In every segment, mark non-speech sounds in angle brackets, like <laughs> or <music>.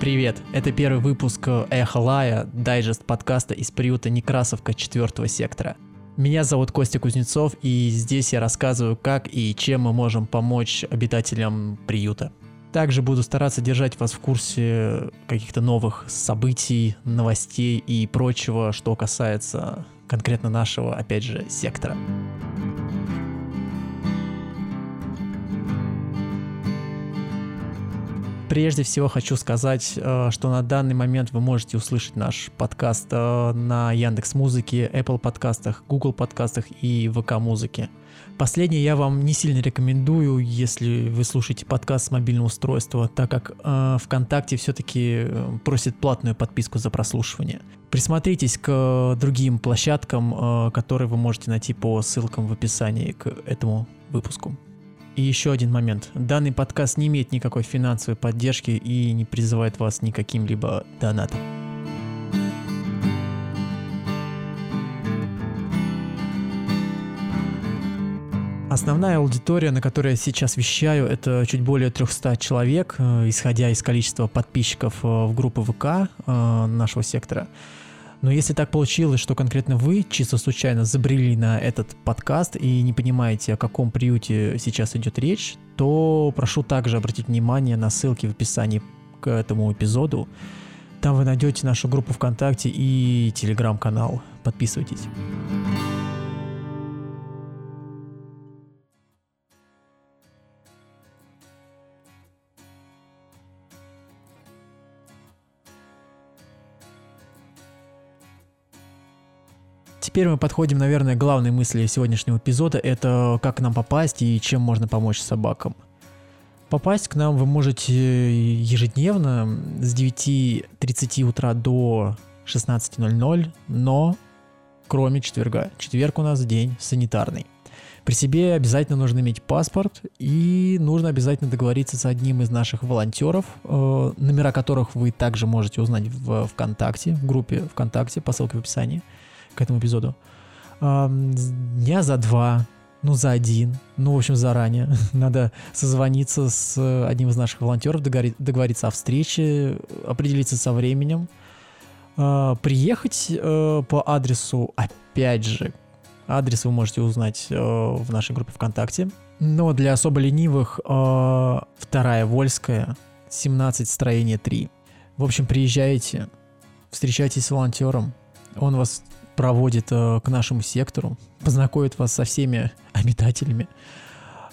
Привет, это первый выпуск Эхо Лая, дайджест подкаста из приюта Некрасовка 4 сектора. Меня зовут Костя Кузнецов, и здесь я рассказываю, как и чем мы можем помочь обитателям приюта. Также буду стараться держать вас в курсе каких-то новых событий, новостей и прочего, что касается конкретно нашего, опять же, сектора. Прежде всего хочу сказать, э, что на данный момент вы можете услышать наш подкаст э, на Яндекс Музыке, Apple подкастах, Google подкастах и ВК Музыке. Последнее я вам не сильно рекомендую, если вы слушаете подкаст с мобильного устройства, так как э, ВКонтакте все-таки э, просит платную подписку за прослушивание. Присмотритесь к другим площадкам, э, которые вы можете найти по ссылкам в описании к этому выпуску. И еще один момент. Данный подкаст не имеет никакой финансовой поддержки и не призывает вас никаким либо донатом. Основная аудитория, на которой я сейчас вещаю, это чуть более 300 человек, э, исходя из количества подписчиков э, в группы ВК э, нашего сектора. Но если так получилось, что конкретно вы чисто случайно забрели на этот подкаст и не понимаете, о каком приюте сейчас идет речь, то прошу также обратить внимание на ссылки в описании к этому эпизоду. Там вы найдете нашу группу ВКонтакте и телеграм-канал. Подписывайтесь. Теперь мы подходим, наверное, к главной мысли сегодняшнего эпизода. Это как нам попасть и чем можно помочь собакам. Попасть к нам вы можете ежедневно с 9.30 утра до 16.00, но кроме четверга. Четверг у нас день санитарный. При себе обязательно нужно иметь паспорт и нужно обязательно договориться с одним из наших волонтеров, э, номера которых вы также можете узнать в ВКонтакте, в группе ВКонтакте по ссылке в описании к этому эпизоду. Дня за два, ну, за один, ну, в общем, заранее. <laughs> Надо созвониться с одним из наших волонтеров, договориться о встрече, определиться со временем, а, приехать э, по адресу, опять же, адрес вы можете узнать э, в нашей группе ВКонтакте. Но для особо ленивых э, вторая Вольская, 17 строение 3. В общем, приезжайте, встречайтесь с волонтером, он вас проводит э, к нашему сектору, познакомит вас со всеми обитателями.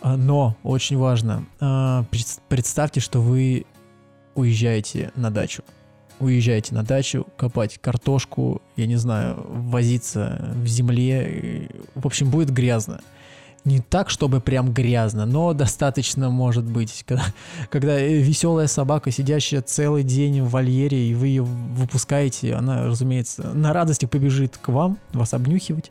А, но очень важно, э, представьте, что вы уезжаете на дачу. Уезжаете на дачу, копать картошку, я не знаю, возиться в земле. В общем, будет грязно не так, чтобы прям грязно, но достаточно может быть, <laughs> когда, когда веселая собака, сидящая целый день в вольере, и вы ее выпускаете, она, разумеется, на радости побежит к вам, вас обнюхивать.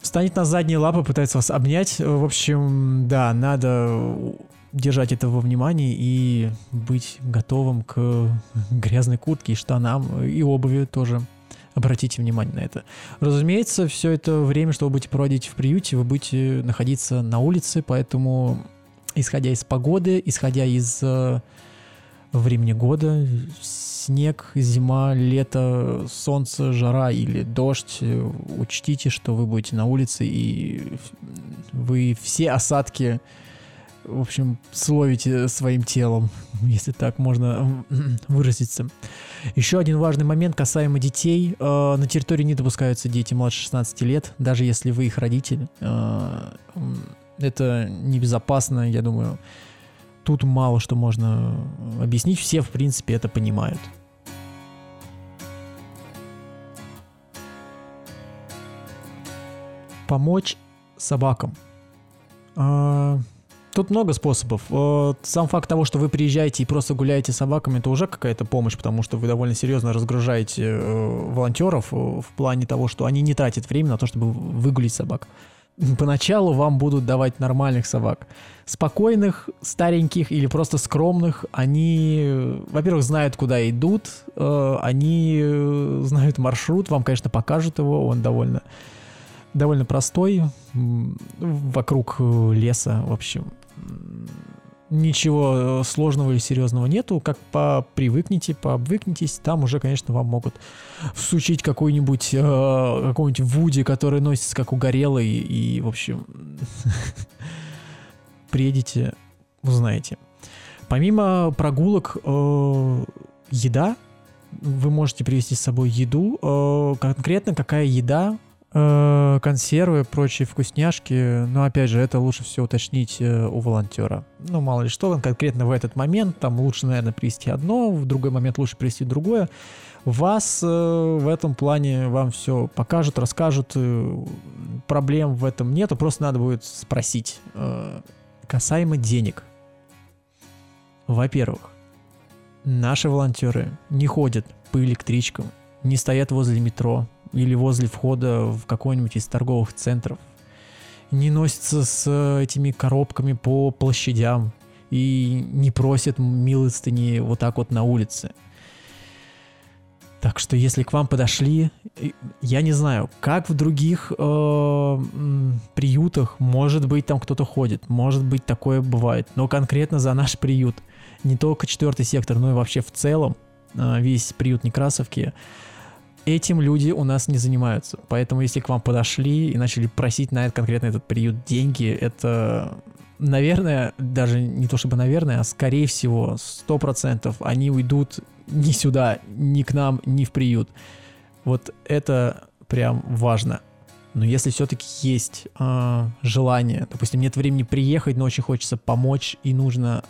Встанет на задние лапы, пытается вас обнять. В общем, да, надо держать это во внимании и быть готовым к грязной куртке штанам, и обуви тоже. Обратите внимание на это. Разумеется, все это время, что вы будете проводить в приюте, вы будете находиться на улице, поэтому, исходя из погоды, исходя из э, времени года, снег, зима, лето, солнце, жара или дождь, учтите, что вы будете на улице и вы все осадки в общем, словите своим телом, <laughs> если так можно выразиться. Еще один важный момент касаемо детей. Э, на территории не допускаются дети младше 16 лет, даже если вы их родитель. Э, это небезопасно, я думаю. Тут мало что можно объяснить, все, в принципе, это понимают. Помочь собакам. Тут много способов. Сам факт того, что вы приезжаете и просто гуляете с собаками, это уже какая-то помощь, потому что вы довольно серьезно разгружаете э, волонтеров э, в плане того, что они не тратят время на то, чтобы выгулить собак. Поначалу вам будут давать нормальных собак. Спокойных, стареньких или просто скромных, они, во-первых, знают, куда идут, э, они знают маршрут, вам, конечно, покажут его, он довольно довольно простой, вокруг леса, в общем Ничего сложного или серьезного нету. Как попривыкнете, пообвыкнетесь, там уже, конечно, вам могут всучить какой-нибудь э, какой-нибудь Вуди, который носится как угорелый, и, в общем, <laughs> приедете, узнаете. Помимо прогулок, э, еда, вы можете привезти с собой еду. Э, конкретно какая еда Э, консервы, прочие вкусняшки. Но опять же, это лучше все уточнить э, у волонтера. Ну, мало ли что, конкретно в этот момент, там лучше, наверное, привести одно, в другой момент лучше привести другое. Вас э, в этом плане вам все покажут, расскажут. Проблем в этом нету, просто надо будет спросить. Касаемо денег. Во-первых, наши волонтеры не ходят по электричкам, не стоят возле метро, или возле входа в какой-нибудь из торговых центров. Не носятся с этими коробками по площадям и не просят милостыни вот так вот на улице. Так что если к вам подошли, я не знаю, как в других э, приютах, может быть, там кто-то ходит, может быть, такое бывает, но конкретно за наш приют, не только четвертый сектор, но и вообще в целом, э, весь приют Некрасовки, этим люди у нас не занимаются. Поэтому если к вам подошли и начали просить на этот конкретно этот приют деньги, это, наверное, даже не то чтобы наверное, а скорее всего, сто процентов они уйдут ни сюда, ни к нам, ни в приют. Вот это прям важно. Но если все-таки есть э, желание, допустим, нет времени приехать, но очень хочется помочь и нужно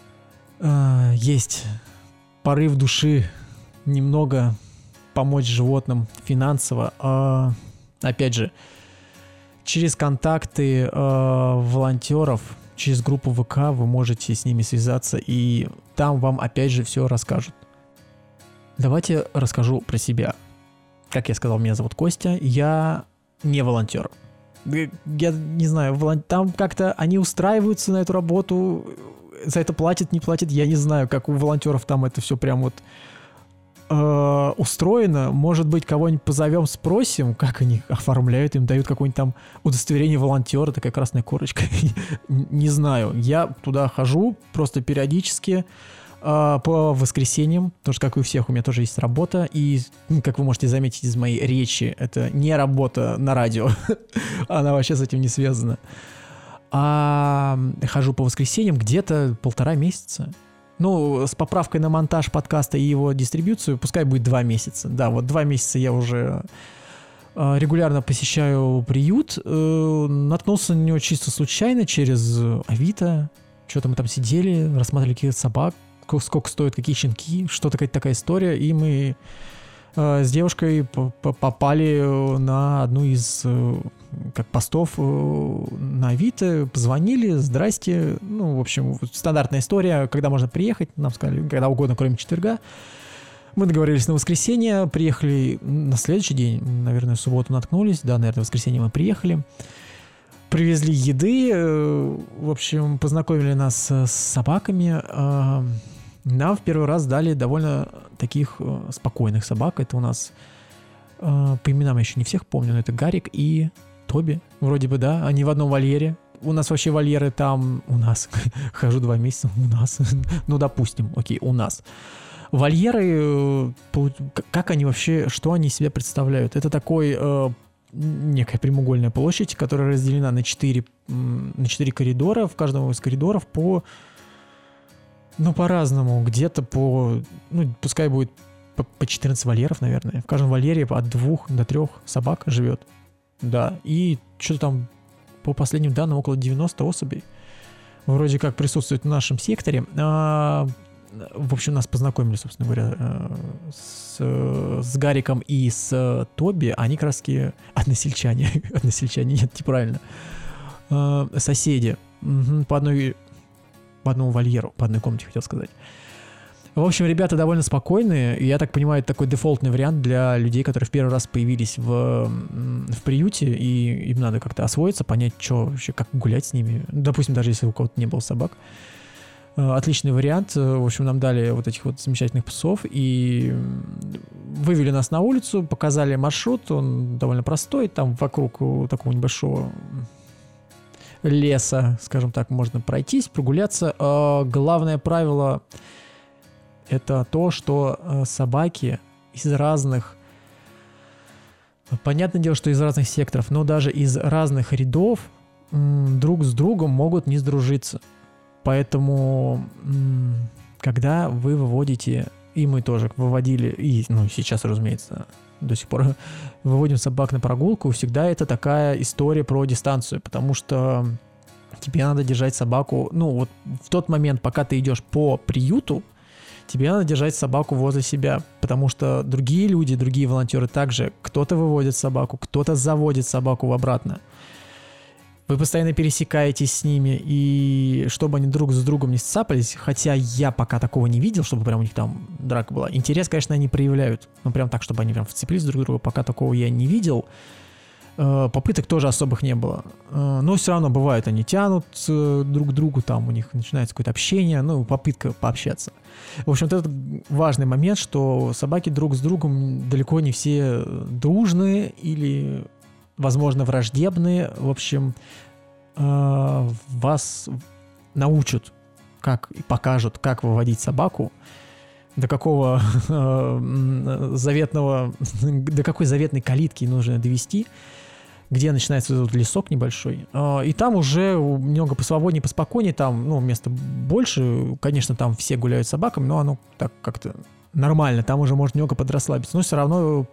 э, есть порыв души немного помочь животным финансово. А, опять же, через контакты э, волонтеров, через группу ВК вы можете с ними связаться, и там вам опять же все расскажут. Давайте расскажу про себя. Как я сказал, меня зовут Костя, я не волонтер. Я не знаю, там как-то они устраиваются на эту работу, за это платят, не платят, я не знаю, как у волонтеров там это все прям вот э, устроено. Может быть, кого-нибудь позовем, спросим, как они оформляют, им дают какое-нибудь там удостоверение волонтера, такая красная корочка. <laughs> Не знаю. Я туда хожу просто периодически э, по воскресеньям, потому что, как и у всех, у меня тоже есть работа, и, как вы можете заметить из моей речи, это не работа на радио, <laughs> она вообще с этим не связана. А хожу по воскресеньям где-то полтора месяца. Ну, с поправкой на монтаж подкаста и его дистрибьюцию, пускай будет два месяца. Да, вот два месяца я уже э, регулярно посещаю приют. Э, наткнулся на него чисто случайно через Авито. Что-то мы там сидели, рассматривали каких-то собак, сколько стоят какие щенки, что такая история, и мы с девушкой попали на одну из как постов э, на Авито, позвонили, здрасте, ну, в общем, стандартная история, когда можно приехать, нам сказали, когда угодно, кроме четверга. Мы договорились на воскресенье, приехали на следующий день, наверное, в субботу наткнулись, да, наверное, в воскресенье мы приехали. Привезли еды, э, в общем, познакомили нас с собаками. Э, нам в первый раз дали довольно таких спокойных собак. Это у нас по именам я еще не всех помню, но это Гарик и Тоби, вроде бы, да, они в одном вольере. У нас вообще вольеры там, у нас, <laughs> хожу два месяца, у нас, <laughs> ну, допустим, окей, у нас. Вольеры, э, как они вообще, что они себя представляют? Это такой э, некая прямоугольная площадь, которая разделена на четыре на четыре коридора. В каждом из коридоров по, ну, по-разному. Где-то по, ну, пускай будет по, по 14 вольеров, наверное. В каждом вольере от двух до трех собак живет. Да, и что-то там по последним данным около 90 особей вроде как присутствует в нашем секторе. А, в общем, нас познакомили, собственно говоря, э, с, с Гариком и с Тоби. Они раз односельчане. <laughs> односельчане, нет, неправильно. А, соседи. Угу, по одной по одному вольеру, по одной комнате, хотел сказать. В общем, ребята довольно спокойные. Я так понимаю, это такой дефолтный вариант для людей, которые в первый раз появились в, в приюте, и им надо как-то освоиться, понять, что вообще, как гулять с ними. Допустим, даже если у кого-то не было собак. Э, отличный вариант. В общем, нам дали вот этих вот замечательных псов и вывели нас на улицу, показали маршрут. Он довольно простой. Там вокруг такого небольшого леса, скажем так, можно пройтись, прогуляться. А главное правило это то, что э, собаки из разных Понятное дело, что из разных секторов, но даже из разных рядов друг с другом могут не сдружиться. Поэтому, когда вы выводите, и мы тоже выводили, и ну, сейчас, разумеется, до сих пор <laughs> выводим собак на прогулку, всегда это такая история про дистанцию, потому что тебе надо держать собаку, ну вот в тот момент, пока ты идешь по приюту, тебе надо держать собаку возле себя, потому что другие люди, другие волонтеры также, кто-то выводит собаку, кто-то заводит собаку обратно. Вы постоянно пересекаетесь с ними, и чтобы они друг с другом не сцапались, хотя я пока такого не видел, чтобы прям у них там драка была. Интерес, конечно, они проявляют, но прям так, чтобы они прям вцепились друг к другу, пока такого я не видел. Э, попыток тоже особых не было. Э, но все равно бывает, они тянут э, друг к другу, там у них начинается какое-то общение, ну, попытка пообщаться. В общем, вот это важный момент, что собаки друг с другом далеко не все дружные или возможно, враждебные, в общем, э, вас научат, как и покажут, как выводить собаку, до какого <laughs> э, заветного, <laughs> до какой заветной калитки нужно довести, где начинается этот лесок небольшой. Э, и там уже немного посвободнее, поспокойнее, там, ну, места больше, конечно, там все гуляют с собаками, но оно так как-то нормально, там уже можно немного подрасслабиться, но все равно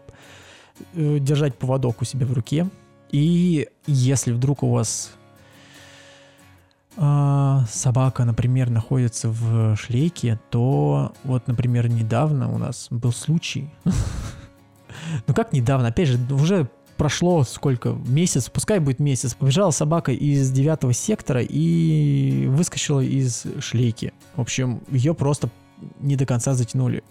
держать поводок у себя в руке. И если вдруг у вас э, собака, например, находится в шлейке, то вот, например, недавно у нас был случай. <laughs> Ну как недавно? Опять же, уже прошло сколько? Месяц, пускай будет месяц. Побежала собака из девятого сектора и выскочила из шлейки. В общем, ее просто не до конца затянули.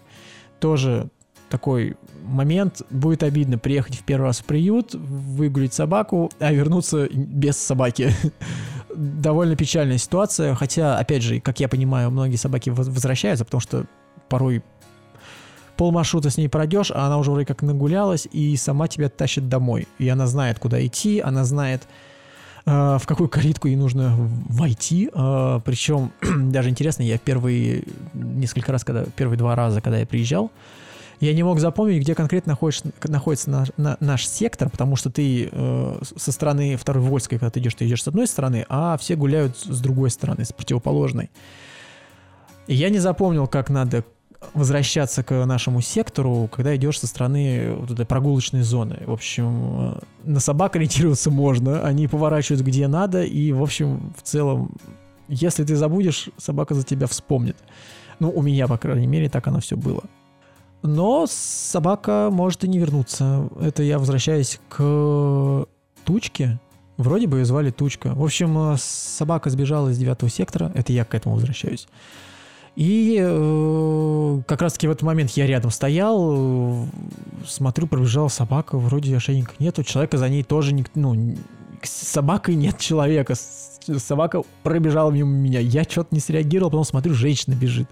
Тоже такой момент. Будет обидно приехать в первый раз в приют, выгулить собаку, а вернуться без собаки. <laughs> Довольно печальная ситуация, хотя, опять же, как я понимаю, многие собаки возвращаются, потому что порой пол маршрута с ней пройдешь, а она уже вроде как нагулялась и сама тебя тащит домой. И она знает, куда идти, она знает, э, в какую калитку ей нужно войти. Э, причем, <clears throat> даже интересно, я первые несколько раз, когда первые два раза, когда я приезжал, я не мог запомнить, где конкретно находится, находится наш, на, наш сектор, потому что ты э, со стороны второй Вольской, когда ты идешь, ты идешь с одной стороны, а все гуляют с другой стороны, с противоположной. И я не запомнил, как надо возвращаться к нашему сектору, когда идешь со стороны вот этой прогулочной зоны. В общем, э, на собак ориентироваться можно, они поворачивают где надо, и, в общем, в целом, если ты забудешь, собака за тебя вспомнит. Ну, у меня, по крайней мере, так оно все было. Но собака может и не вернуться. Это я возвращаюсь к тучке. Вроде бы ее звали Тучка. В общем, э, собака сбежала из девятого сектора. Это я к этому возвращаюсь. И э, как раз-таки в этот момент я рядом стоял, э, смотрю, пробежала собака, вроде ошейника нету, человека за ней тоже, не, ну, с собакой нет человека, собака пробежала мимо меня, я что-то не среагировал, потом смотрю, женщина бежит.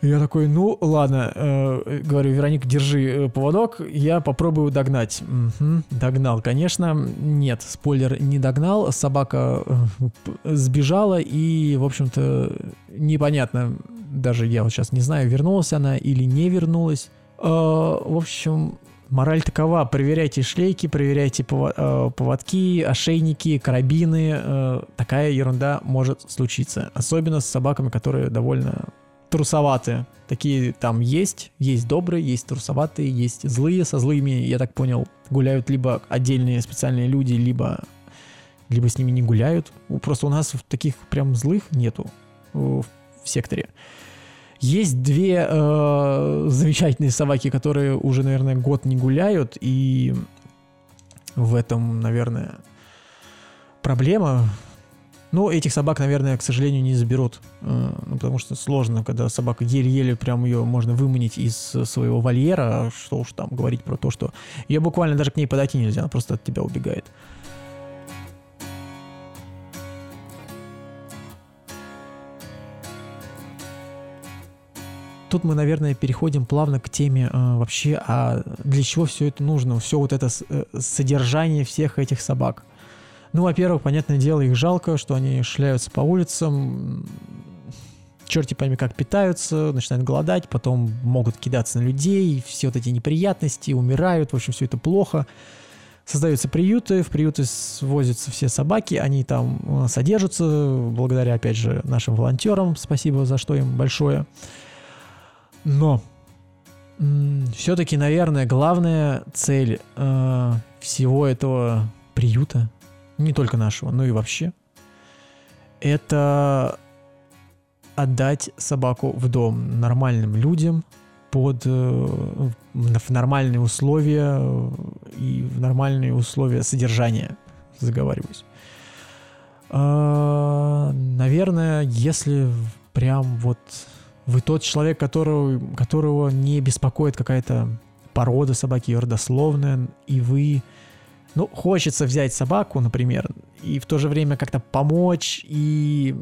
Я такой, ну ладно, э, говорю, Вероника, держи э, поводок, я попробую догнать. Угу, догнал, конечно. Нет, спойлер, не догнал. Собака э, сбежала и, в общем-то, непонятно, даже я вот сейчас не знаю, вернулась она или не вернулась. Э, в общем, мораль такова, проверяйте шлейки, проверяйте э, поводки, ошейники, карабины. Э, такая ерунда может случиться. Особенно с собаками, которые довольно трусоватые. Такие там есть, есть добрые, есть трусоватые, есть злые. Со злыми, я так понял, гуляют либо отдельные специальные люди, либо, либо с ними не гуляют. Просто у нас таких прям злых нету в секторе. Есть две э, замечательные собаки, которые уже, наверное, год не гуляют, и в этом, наверное, проблема. Ну, этих собак, наверное, к сожалению, не заберут. Э, ну, потому что сложно, когда собака еле-еле прям ее можно выманить из своего вольера. Что уж там говорить про то, что ее буквально даже к ней подойти нельзя, она просто от тебя убегает. Тут мы, наверное, переходим плавно к теме э, вообще, а для чего все это нужно, все вот это э, содержание всех этих собак. Ну, во-первых, понятное дело, их жалко, что они шляются по улицам, черти пойми как питаются, начинают голодать, потом могут кидаться на людей, все вот эти неприятности, умирают, в общем, все это плохо. Создаются приюты, в приюты свозятся все собаки, они там содержатся, благодаря, опять же, нашим волонтерам, спасибо за что им большое. Но все-таки, наверное, главная цель э, всего этого приюта, не только нашего, но и вообще, это отдать собаку в дом нормальным людям под э, в нормальные условия э, и в нормальные условия содержания, заговариваюсь. А, наверное, если прям вот вы тот человек, которого, которого не беспокоит какая-то порода собаки, ее родословная, и вы, ну, хочется взять собаку, например, и в то же время как-то помочь, и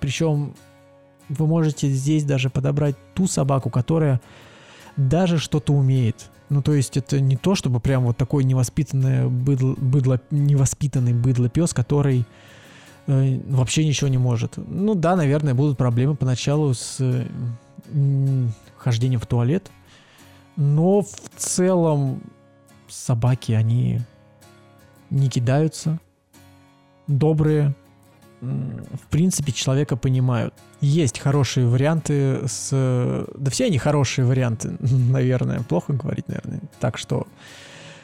причем вы можете здесь даже подобрать ту собаку, которая даже что-то умеет. Ну, то есть это не то, чтобы прям вот такой невоспитанный быдло, быдло, невоспитанный быдло пес, который э, вообще ничего не может. Ну да, наверное, будут проблемы поначалу с э, хождением в туалет, но в целом собаки, они не кидаются, добрые, в принципе, человека понимают. Есть хорошие варианты с... Да все они хорошие варианты, <laughs> наверное. Плохо говорить, наверное. Так что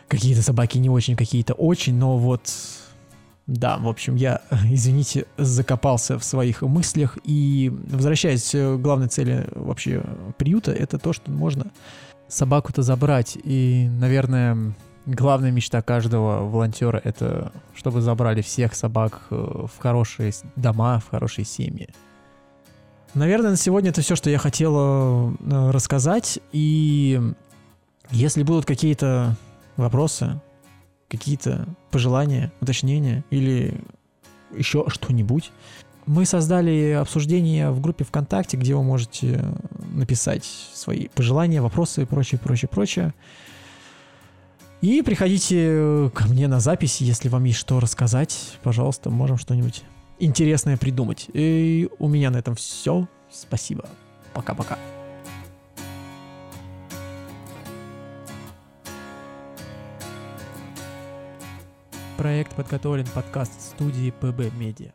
какие-то собаки не очень, какие-то очень, но вот... Да, в общем, я, <laughs> извините, закопался в своих мыслях и возвращаясь к главной цели вообще приюта, это то, что можно собаку-то забрать и, наверное, главная мечта каждого волонтера это чтобы забрали всех собак э, в хорошие дома, в хорошие семьи. Наверное, на сегодня это все, что я хотела э, рассказать. И если будут какие-то вопросы, какие-то пожелания, уточнения или еще что-нибудь, мы создали обсуждение в группе ВКонтакте, где вы можете написать свои пожелания, вопросы и прочее, прочее, прочее. И приходите э, ко мне на запись, если вам есть что рассказать. Пожалуйста, можем что-нибудь интересное придумать. И у меня на этом все. Спасибо. Пока-пока. Проект подготовлен подкаст студии ПБ Медиа.